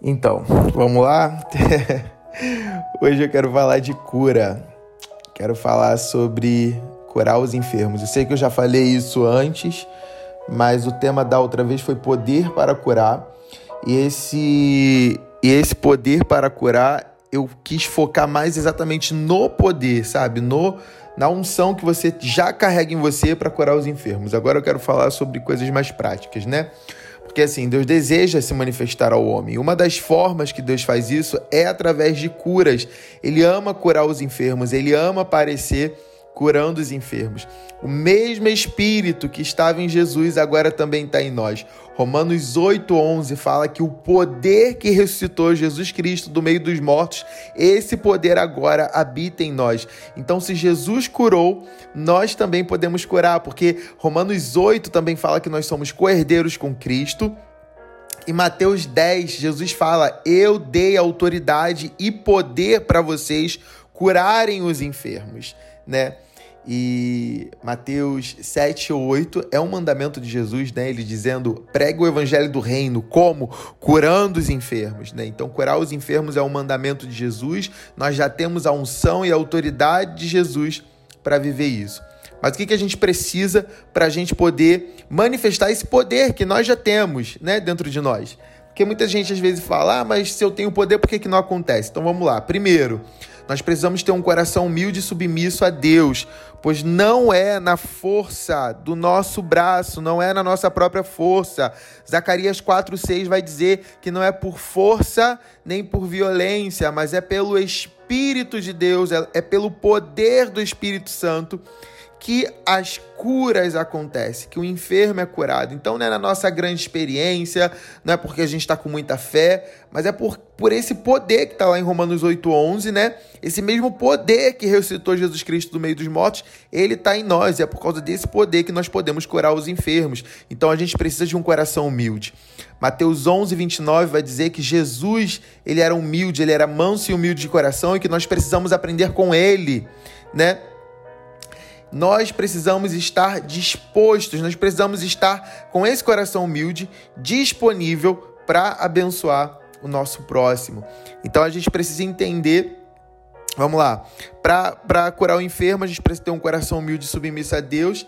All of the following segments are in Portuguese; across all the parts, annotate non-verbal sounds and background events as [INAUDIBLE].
Então, vamos lá? [LAUGHS] Hoje eu quero falar de cura. Quero falar sobre curar os enfermos. Eu sei que eu já falei isso antes, mas o tema da outra vez foi poder para curar. E esse, e esse poder para curar, eu quis focar mais exatamente no poder, sabe? No na unção que você já carrega em você para curar os enfermos. Agora eu quero falar sobre coisas mais práticas, né? Porque assim, Deus deseja se manifestar ao homem. Uma das formas que Deus faz isso é através de curas. Ele ama curar os enfermos, ele ama aparecer curando os enfermos. O mesmo Espírito que estava em Jesus agora também está em nós. Romanos 8,11 fala que o poder que ressuscitou Jesus Cristo do meio dos mortos, esse poder agora habita em nós. Então, se Jesus curou, nós também podemos curar, porque Romanos 8 também fala que nós somos coerdeiros com Cristo. Em Mateus 10, Jesus fala: Eu dei autoridade e poder para vocês curarem os enfermos, né? E Mateus 7 ou 8 é um mandamento de Jesus, né? Ele dizendo: pregue o evangelho do reino, como? Curando os enfermos, né? Então, curar os enfermos é um mandamento de Jesus. Nós já temos a unção e a autoridade de Jesus para viver isso. Mas o que, que a gente precisa para a gente poder manifestar esse poder que nós já temos né, dentro de nós? Porque muita gente às vezes fala, ah, mas se eu tenho poder, por que, que não acontece? Então vamos lá. Primeiro, nós precisamos ter um coração humilde e submisso a Deus, pois não é na força do nosso braço, não é na nossa própria força. Zacarias 4:6 vai dizer que não é por força nem por violência, mas é pelo espírito de Deus, é, é pelo poder do Espírito Santo que as curas acontecem, que o enfermo é curado. Então não é na nossa grande experiência, não é porque a gente está com muita fé, mas é por, por esse poder que está lá em Romanos 8,11, né? Esse mesmo poder que ressuscitou Jesus Cristo do meio dos mortos, ele está em nós. E é por causa desse poder que nós podemos curar os enfermos. Então a gente precisa de um coração humilde. Mateus 11, 29 vai dizer que Jesus, ele era humilde, ele era manso e humilde de coração e que nós precisamos aprender com ele, né? Nós precisamos estar dispostos, nós precisamos estar com esse coração humilde disponível para abençoar o nosso próximo. Então a gente precisa entender. Vamos lá. Para curar o enfermo, a gente precisa ter um coração humilde e submisso a Deus.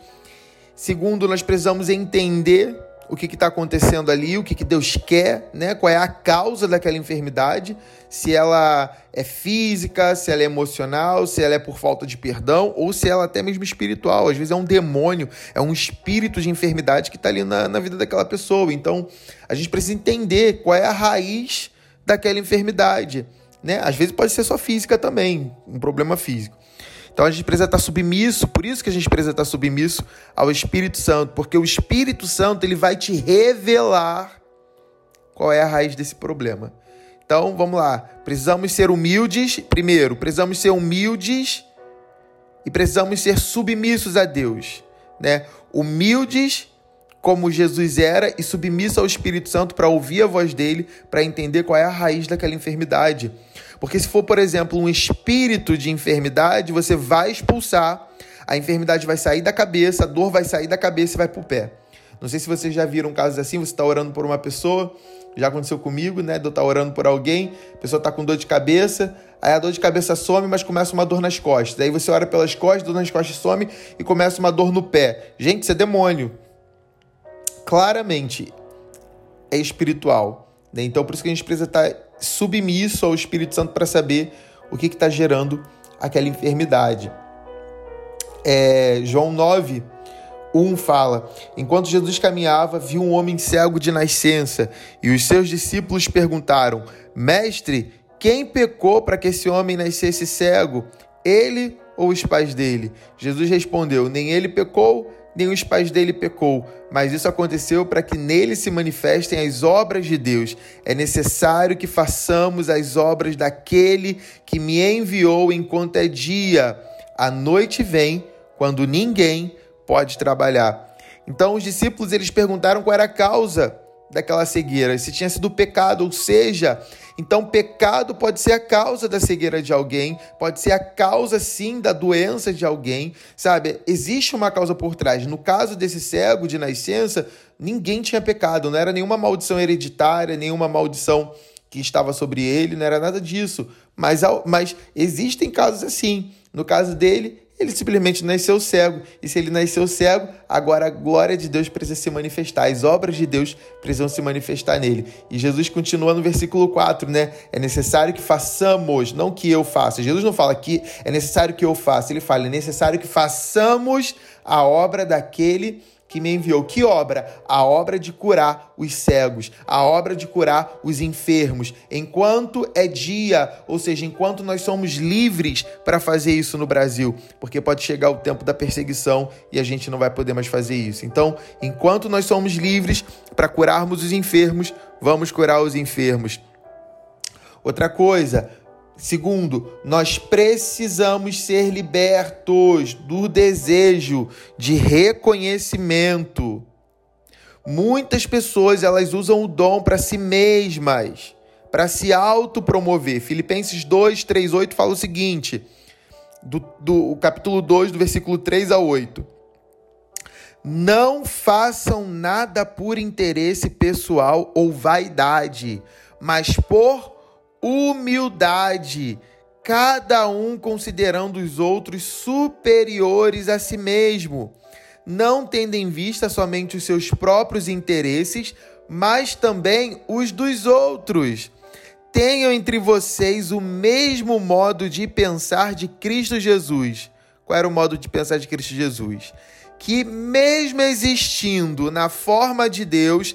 Segundo, nós precisamos entender o que está acontecendo ali, o que, que Deus quer, né? qual é a causa daquela enfermidade, se ela é física, se ela é emocional, se ela é por falta de perdão ou se ela é até mesmo espiritual. Às vezes é um demônio, é um espírito de enfermidade que está ali na, na vida daquela pessoa. Então a gente precisa entender qual é a raiz daquela enfermidade. Né? Às vezes pode ser só física também, um problema físico. Então a gente precisa estar submisso, por isso que a gente precisa estar submisso ao Espírito Santo, porque o Espírito Santo ele vai te revelar qual é a raiz desse problema. Então vamos lá, precisamos ser humildes. Primeiro, precisamos ser humildes e precisamos ser submissos a Deus, né? Humildes como Jesus era e submisso ao Espírito Santo para ouvir a voz dele, para entender qual é a raiz daquela enfermidade. Porque se for, por exemplo, um espírito de enfermidade, você vai expulsar, a enfermidade vai sair da cabeça, a dor vai sair da cabeça e vai para o pé. Não sei se vocês já viram casos assim, você está orando por uma pessoa, já aconteceu comigo, né? De eu estar tá orando por alguém, a pessoa está com dor de cabeça, aí a dor de cabeça some, mas começa uma dor nas costas. Aí você ora pelas costas, dor nas costas some e começa uma dor no pé. Gente, isso é demônio. Claramente é espiritual. Né? Então por isso que a gente precisa estar tá submisso ao Espírito Santo para saber o que está gerando aquela enfermidade. É, João 9, 1 fala: Enquanto Jesus caminhava, viu um homem cego de nascença, e os seus discípulos perguntaram: Mestre, quem pecou para que esse homem nascesse cego? Ele ou os pais dele? Jesus respondeu: Nem ele pecou, nem os pais dele pecou, mas isso aconteceu para que nele se manifestem as obras de Deus. É necessário que façamos as obras daquele que me enviou enquanto é dia. A noite vem quando ninguém pode trabalhar. Então os discípulos eles perguntaram qual era a causa daquela cegueira, se tinha sido pecado, ou seja, então pecado pode ser a causa da cegueira de alguém, pode ser a causa sim da doença de alguém, sabe? Existe uma causa por trás. No caso desse cego de nascença, ninguém tinha pecado, não era nenhuma maldição hereditária, nenhuma maldição que estava sobre ele, não era nada disso. Mas, mas existem casos assim. No caso dele, ele simplesmente nasceu cego. E se ele nasceu cego, agora a glória de Deus precisa se manifestar. As obras de Deus precisam se manifestar nele. E Jesus continua no versículo 4, né? É necessário que façamos, não que eu faça. Jesus não fala que é necessário que eu faça. Ele fala, é necessário que façamos a obra daquele que me enviou. Que obra? A obra de curar os cegos, a obra de curar os enfermos. Enquanto é dia, ou seja, enquanto nós somos livres para fazer isso no Brasil, porque pode chegar o tempo da perseguição e a gente não vai poder mais fazer isso. Então, enquanto nós somos livres para curarmos os enfermos, vamos curar os enfermos. Outra coisa, Segundo, nós precisamos ser libertos do desejo de reconhecimento. Muitas pessoas elas usam o dom para si mesmas, para se autopromover. Filipenses 2, 3, 8 fala o seguinte, do, do capítulo 2, do versículo 3 a 8. Não façam nada por interesse pessoal ou vaidade, mas por humildade, cada um considerando os outros superiores a si mesmo, não tendo em vista somente os seus próprios interesses, mas também os dos outros. Tenham entre vocês o mesmo modo de pensar de Cristo Jesus. Qual era o modo de pensar de Cristo Jesus? Que, mesmo existindo na forma de Deus,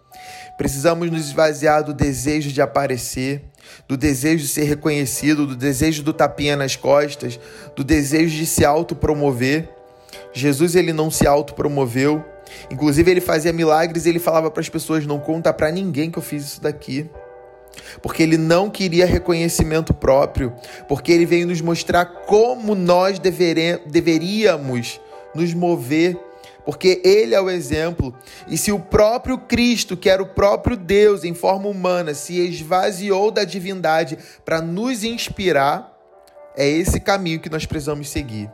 Precisamos nos esvaziar do desejo de aparecer, do desejo de ser reconhecido, do desejo do tapinha nas costas, do desejo de se autopromover. Jesus ele não se autopromoveu. Inclusive ele fazia milagres e ele falava para as pessoas: "Não conta para ninguém que eu fiz isso daqui". Porque ele não queria reconhecimento próprio, porque ele veio nos mostrar como nós deveríamos nos mover porque ele é o exemplo. E se o próprio Cristo, que era o próprio Deus em forma humana, se esvaziou da divindade para nos inspirar, é esse caminho que nós precisamos seguir.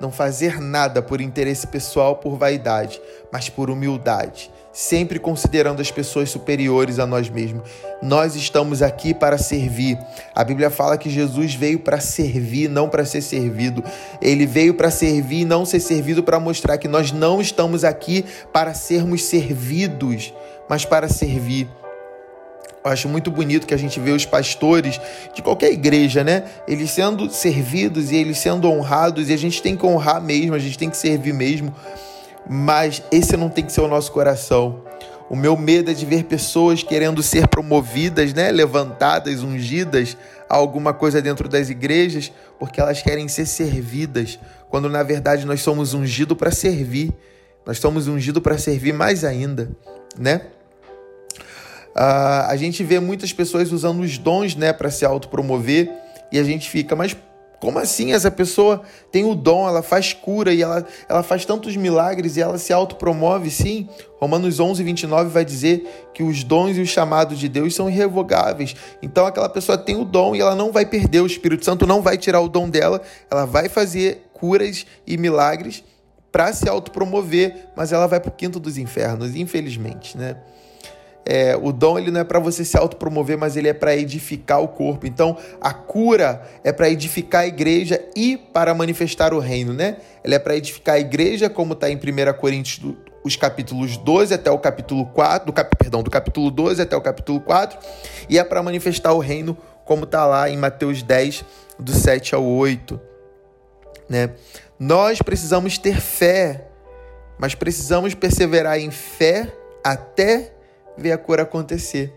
Não fazer nada por interesse pessoal, por vaidade, mas por humildade sempre considerando as pessoas superiores a nós mesmos. Nós estamos aqui para servir. A Bíblia fala que Jesus veio para servir, não para ser servido. Ele veio para servir e não ser servido para mostrar que nós não estamos aqui para sermos servidos, mas para servir. Eu acho muito bonito que a gente vê os pastores de qualquer igreja, né? Eles sendo servidos e eles sendo honrados, e a gente tem que honrar mesmo, a gente tem que servir mesmo mas esse não tem que ser o nosso coração. O meu medo é de ver pessoas querendo ser promovidas, né, levantadas, ungidas a alguma coisa dentro das igrejas, porque elas querem ser servidas, quando na verdade nós somos ungidos para servir. Nós somos ungidos para servir mais ainda, né? Uh, a gente vê muitas pessoas usando os dons, né, para se autopromover e a gente fica, mas como assim? Essa pessoa tem o dom, ela faz cura e ela, ela faz tantos milagres e ela se autopromove, sim. Romanos 11, 29 vai dizer que os dons e os chamados de Deus são irrevogáveis. Então aquela pessoa tem o dom e ela não vai perder, o Espírito Santo não vai tirar o dom dela, ela vai fazer curas e milagres para se autopromover, mas ela vai para o quinto dos infernos, infelizmente, né? É, o dom ele não é para você se autopromover, mas ele é para edificar o corpo. Então, a cura é para edificar a igreja e para manifestar o reino, né? Ela é para edificar a igreja, como está em 1 Coríntios, os capítulos 12 até o capítulo 4, do cap, perdão, do capítulo 12 até o capítulo 4, e é para manifestar o reino, como está lá em Mateus 10, do 7 ao 8, né? Nós precisamos ter fé, mas precisamos perseverar em fé até ver a cura acontecer,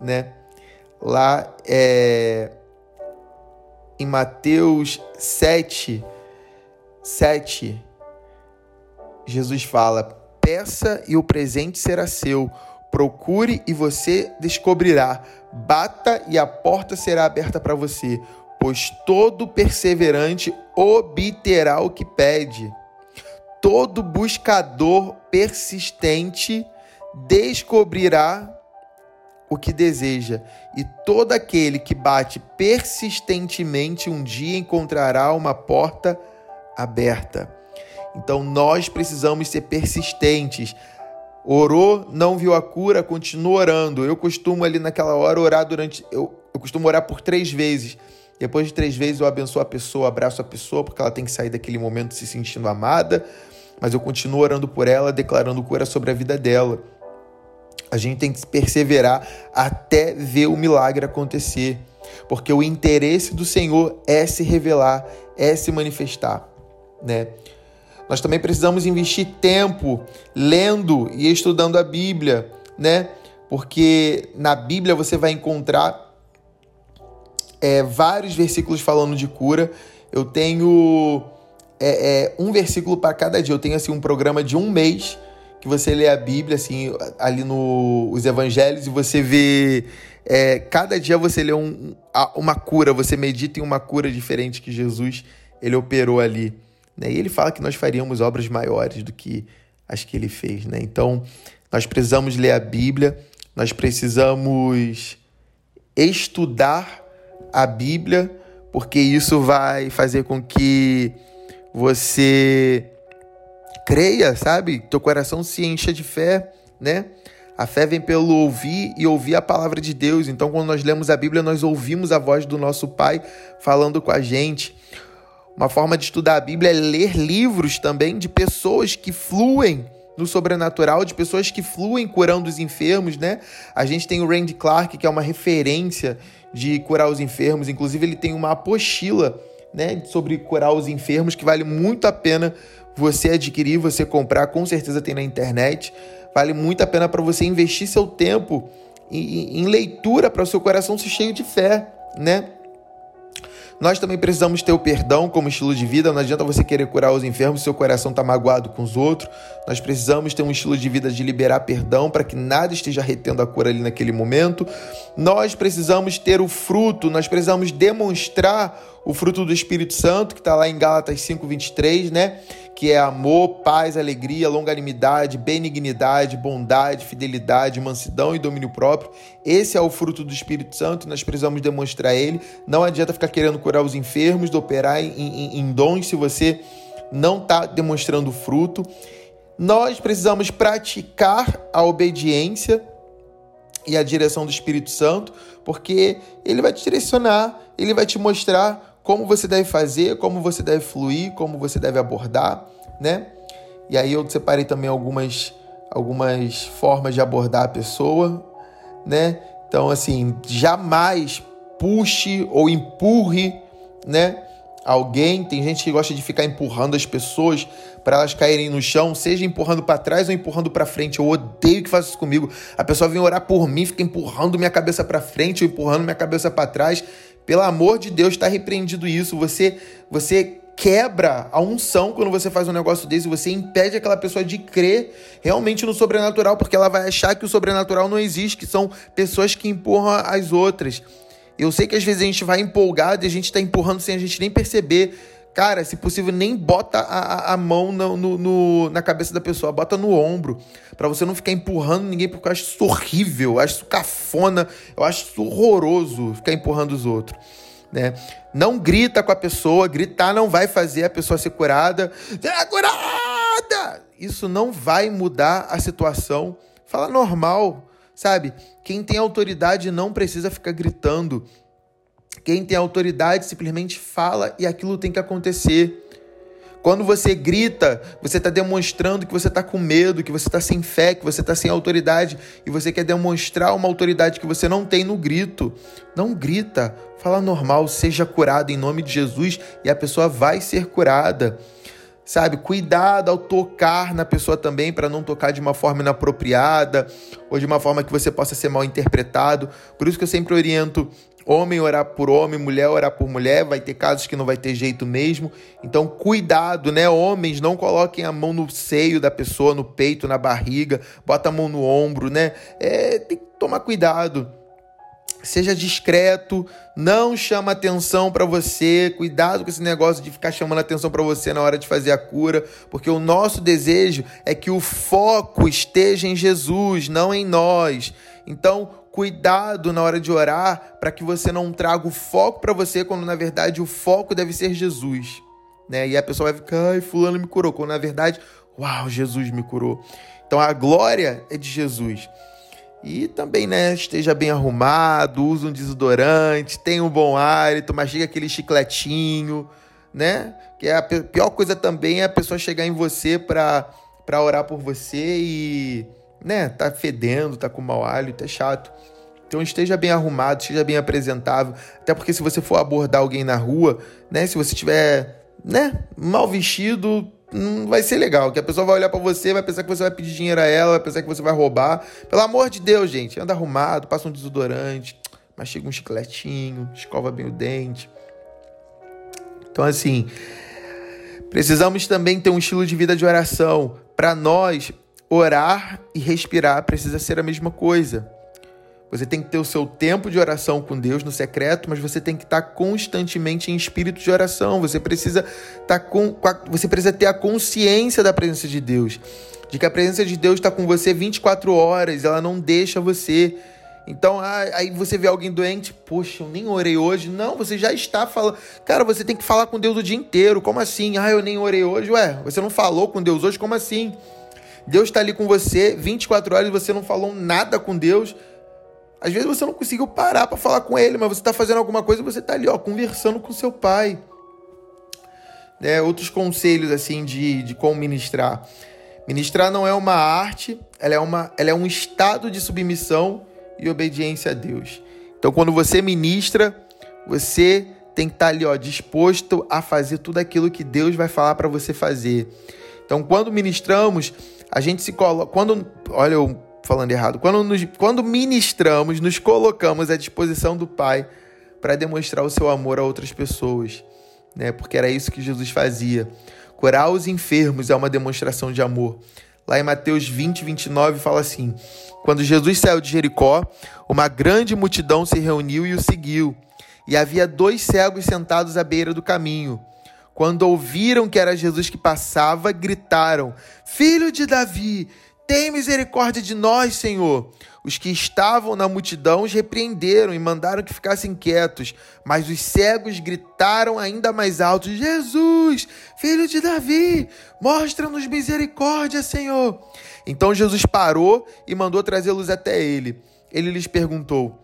né? Lá é, em Mateus 7, 7, Jesus fala: Peça e o presente será seu, Procure e você descobrirá. Bata e a porta será aberta para você, pois todo perseverante obterá o que pede. Todo buscador persistente descobrirá o que deseja, e todo aquele que bate persistentemente um dia encontrará uma porta aberta. Então nós precisamos ser persistentes. Orou, não viu a cura, continua orando. Eu costumo ali naquela hora orar durante. Eu, eu costumo orar por três vezes. Depois de três vezes eu abençoo a pessoa, abraço a pessoa, porque ela tem que sair daquele momento se sentindo amada. Mas eu continuo orando por ela, declarando cura sobre a vida dela. A gente tem que perseverar até ver o milagre acontecer, porque o interesse do Senhor é se revelar, é se manifestar, né? Nós também precisamos investir tempo lendo e estudando a Bíblia, né? Porque na Bíblia você vai encontrar é, vários versículos falando de cura. Eu tenho é, é, um versículo para cada dia. Eu tenho assim um programa de um mês que você lê a Bíblia, assim, ali nos no, evangelhos, e você vê. É, cada dia você lê um, uma cura, você medita em uma cura diferente que Jesus ele operou ali. Né? E ele fala que nós faríamos obras maiores do que as que ele fez. Né? Então, nós precisamos ler a Bíblia, nós precisamos estudar a Bíblia, porque isso vai fazer com que você creia, sabe? Teu coração se encha de fé, né? A fé vem pelo ouvir e ouvir a palavra de Deus. Então, quando nós lemos a Bíblia, nós ouvimos a voz do nosso Pai falando com a gente. Uma forma de estudar a Bíblia é ler livros também de pessoas que fluem no sobrenatural, de pessoas que fluem curando os enfermos, né? A gente tem o Randy Clark, que é uma referência de curar os enfermos. Inclusive, ele tem uma apostila, né, sobre curar os enfermos que vale muito a pena você adquirir, você comprar, com certeza tem na internet. Vale muito a pena para você investir seu tempo em, em leitura para o seu coração se cheio de fé, né? Nós também precisamos ter o perdão como estilo de vida. Não adianta você querer curar os enfermos se seu coração está magoado com os outros. Nós precisamos ter um estilo de vida de liberar perdão para que nada esteja retendo a cura ali naquele momento. Nós precisamos ter o fruto, nós precisamos demonstrar o fruto do Espírito Santo, que está lá em Gálatas 5,23, né? Que é amor, paz, alegria, longanimidade, benignidade, bondade, fidelidade, mansidão e domínio próprio. Esse é o fruto do Espírito Santo, nós precisamos demonstrar ele. Não adianta ficar querendo curar os enfermos, operar em, em, em dons se você não está demonstrando fruto. Nós precisamos praticar a obediência e a direção do Espírito Santo, porque ele vai te direcionar, ele vai te mostrar como você deve fazer, como você deve fluir, como você deve abordar, né? E aí eu separei também algumas, algumas formas de abordar a pessoa, né? Então, assim, jamais puxe ou empurre, né? Alguém, tem gente que gosta de ficar empurrando as pessoas para elas caírem no chão, seja empurrando para trás ou empurrando para frente. Eu odeio que faça isso comigo. A pessoa vem orar por mim, fica empurrando minha cabeça para frente ou empurrando minha cabeça para trás. Pelo amor de Deus, está repreendido isso. Você, você quebra a unção quando você faz um negócio desse, você impede aquela pessoa de crer realmente no sobrenatural, porque ela vai achar que o sobrenatural não existe, que são pessoas que empurram as outras. Eu sei que às vezes a gente vai empolgado e a gente está empurrando sem a gente nem perceber. Cara, se possível, nem bota a, a mão no, no, no, na cabeça da pessoa, bota no ombro, para você não ficar empurrando ninguém, porque eu acho isso horrível, eu acho isso cafona, eu acho isso horroroso ficar empurrando os outros. Né? Não grita com a pessoa, gritar não vai fazer a pessoa ser curada. É curada! Isso não vai mudar a situação. Fala normal, sabe? Quem tem autoridade não precisa ficar gritando. Quem tem autoridade simplesmente fala e aquilo tem que acontecer. Quando você grita, você está demonstrando que você está com medo, que você está sem fé, que você está sem autoridade e você quer demonstrar uma autoridade que você não tem no grito. Não grita, fala normal, seja curado em nome de Jesus e a pessoa vai ser curada. Sabe? Cuidado ao tocar na pessoa também, para não tocar de uma forma inapropriada ou de uma forma que você possa ser mal interpretado. Por isso que eu sempre oriento homem orar por homem, mulher orar por mulher, vai ter casos que não vai ter jeito mesmo. Então, cuidado, né? Homens, não coloquem a mão no seio da pessoa, no peito, na barriga, bota a mão no ombro, né? É, tem que tomar cuidado seja discreto, não chama atenção para você, cuidado com esse negócio de ficar chamando atenção para você na hora de fazer a cura, porque o nosso desejo é que o foco esteja em Jesus, não em nós. Então, cuidado na hora de orar para que você não traga o foco para você quando na verdade o foco deve ser Jesus, né? E a pessoa vai ficar, ai, fulano me curou, quando na verdade, uau, Jesus me curou. Então a glória é de Jesus. E também, né, esteja bem arrumado, use um desodorante, tenha um bom hálito, mastiga aquele chicletinho, né? Que é a pior coisa também é a pessoa chegar em você para para orar por você e, né, tá fedendo, tá com mau hálito, é chato. Então esteja bem arrumado, esteja bem apresentável, até porque se você for abordar alguém na rua, né, se você tiver, né, mal vestido, não vai ser legal. Que a pessoa vai olhar para você, vai pensar que você vai pedir dinheiro a ela, vai pensar que você vai roubar. Pelo amor de Deus, gente, anda arrumado, passa um desodorante, mastiga um chicletinho, escova bem o dente. Então, assim, precisamos também ter um estilo de vida de oração. Para nós, orar e respirar precisa ser a mesma coisa. Você tem que ter o seu tempo de oração com Deus no secreto, mas você tem que estar constantemente em espírito de oração. Você precisa estar com, você precisa ter a consciência da presença de Deus, de que a presença de Deus está com você 24 horas, ela não deixa você. Então, aí você vê alguém doente, poxa, eu nem orei hoje. Não, você já está falando. Cara, você tem que falar com Deus o dia inteiro. Como assim? Ah, eu nem orei hoje. Ué, você não falou com Deus hoje? Como assim? Deus está ali com você 24 horas e você não falou nada com Deus. Às vezes você não conseguiu parar para falar com ele, mas você está fazendo alguma coisa e você está ali, ó, conversando com seu pai. É, outros conselhos assim de, de como ministrar. Ministrar não é uma arte, ela é, uma, ela é um estado de submissão e obediência a Deus. Então, quando você ministra, você tem que estar tá ali, ó, disposto a fazer tudo aquilo que Deus vai falar para você fazer. Então, quando ministramos, a gente se coloca. Quando, olha, eu falando errado. Quando, nos, quando ministramos, nos colocamos à disposição do Pai para demonstrar o seu amor a outras pessoas, né? Porque era isso que Jesus fazia. Curar os enfermos é uma demonstração de amor. Lá em Mateus 20, 29 fala assim: Quando Jesus saiu de Jericó, uma grande multidão se reuniu e o seguiu. E havia dois cegos sentados à beira do caminho. Quando ouviram que era Jesus que passava, gritaram: Filho de Davi, tem misericórdia de nós, Senhor. Os que estavam na multidão os repreenderam e mandaram que ficassem quietos, mas os cegos gritaram ainda mais alto: Jesus, filho de Davi, mostra-nos misericórdia, Senhor. Então Jesus parou e mandou trazê-los até ele. Ele lhes perguntou: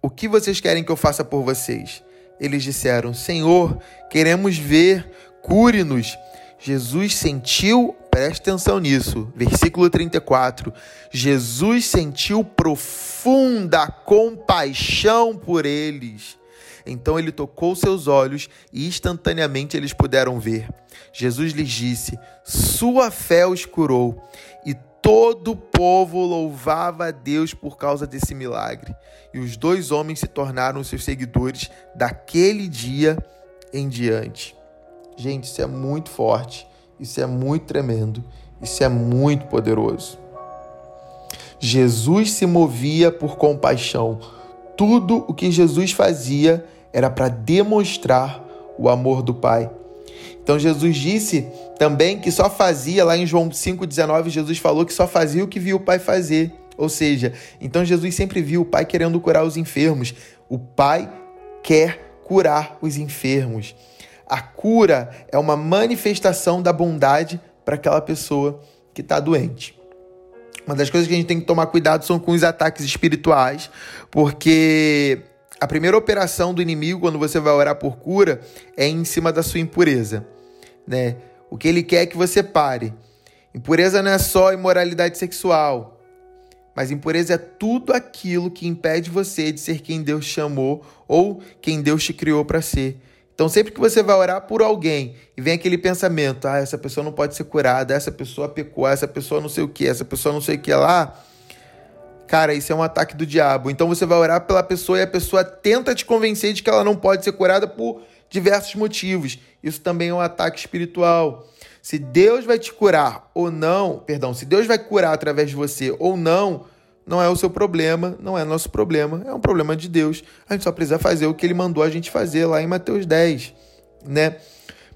O que vocês querem que eu faça por vocês? Eles disseram: Senhor, queremos ver, cure-nos. Jesus sentiu Preste atenção nisso. Versículo 34. Jesus sentiu profunda compaixão por eles. Então ele tocou seus olhos e instantaneamente eles puderam ver. Jesus lhes disse: Sua fé os curou. E todo o povo louvava a Deus por causa desse milagre. E os dois homens se tornaram seus seguidores daquele dia em diante. Gente, isso é muito forte. Isso é muito tremendo, isso é muito poderoso. Jesus se movia por compaixão. Tudo o que Jesus fazia era para demonstrar o amor do Pai. Então Jesus disse também que só fazia, lá em João 5,19, Jesus falou que só fazia o que viu o Pai fazer. Ou seja, então Jesus sempre viu o Pai querendo curar os enfermos. O Pai quer curar os enfermos. A cura é uma manifestação da bondade para aquela pessoa que está doente. Uma das coisas que a gente tem que tomar cuidado são com os ataques espirituais, porque a primeira operação do inimigo quando você vai orar por cura é em cima da sua impureza, né? O que ele quer é que você pare. Impureza não é só imoralidade sexual, mas impureza é tudo aquilo que impede você de ser quem Deus chamou ou quem Deus te criou para ser Então, sempre que você vai orar por alguém e vem aquele pensamento, ah, essa pessoa não pode ser curada, essa pessoa pecou, essa pessoa não sei o que, essa pessoa não sei o que lá, cara, isso é um ataque do diabo. Então, você vai orar pela pessoa e a pessoa tenta te convencer de que ela não pode ser curada por diversos motivos. Isso também é um ataque espiritual. Se Deus vai te curar ou não, perdão, se Deus vai curar através de você ou não, não é o seu problema, não é nosso problema, é um problema de Deus. A gente só precisa fazer o que ele mandou a gente fazer lá em Mateus 10, né?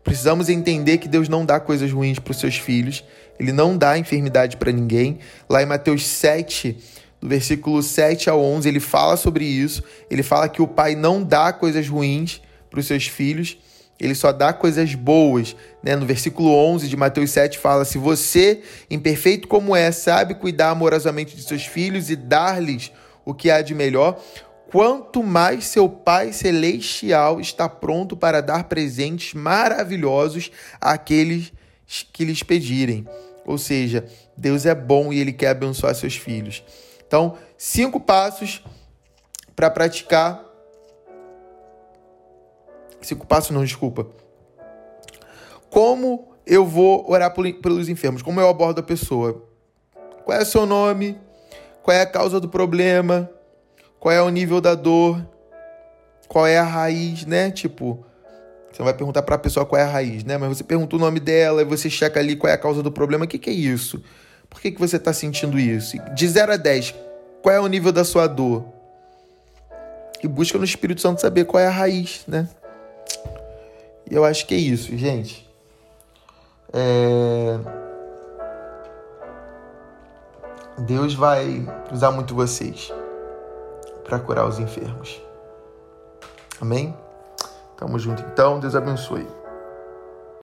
Precisamos entender que Deus não dá coisas ruins para os seus filhos, ele não dá enfermidade para ninguém. Lá em Mateus 7, do versículo 7 ao 11, ele fala sobre isso. Ele fala que o pai não dá coisas ruins para os seus filhos ele só dá coisas boas. Né? No versículo 11 de Mateus 7 fala: Se você, imperfeito como é, sabe cuidar amorosamente de seus filhos e dar-lhes o que há de melhor, quanto mais seu Pai Celestial está pronto para dar presentes maravilhosos àqueles que lhes pedirem. Ou seja, Deus é bom e Ele quer abençoar seus filhos. Então, cinco passos para praticar Cinco passos não, desculpa. Como eu vou orar pelos enfermos? Como eu abordo a pessoa? Qual é o seu nome? Qual é a causa do problema? Qual é o nível da dor? Qual é a raiz, né? Tipo, você vai perguntar para a pessoa qual é a raiz, né? Mas você pergunta o nome dela e você checa ali qual é a causa do problema. O que, que é isso? Por que, que você está sentindo isso? De 0 a 10, qual é o nível da sua dor? E busca no Espírito Santo saber qual é a raiz, né? E eu acho que é isso, gente. É... Deus vai usar muito vocês para curar os enfermos. Amém? Tamo junto então. Deus abençoe.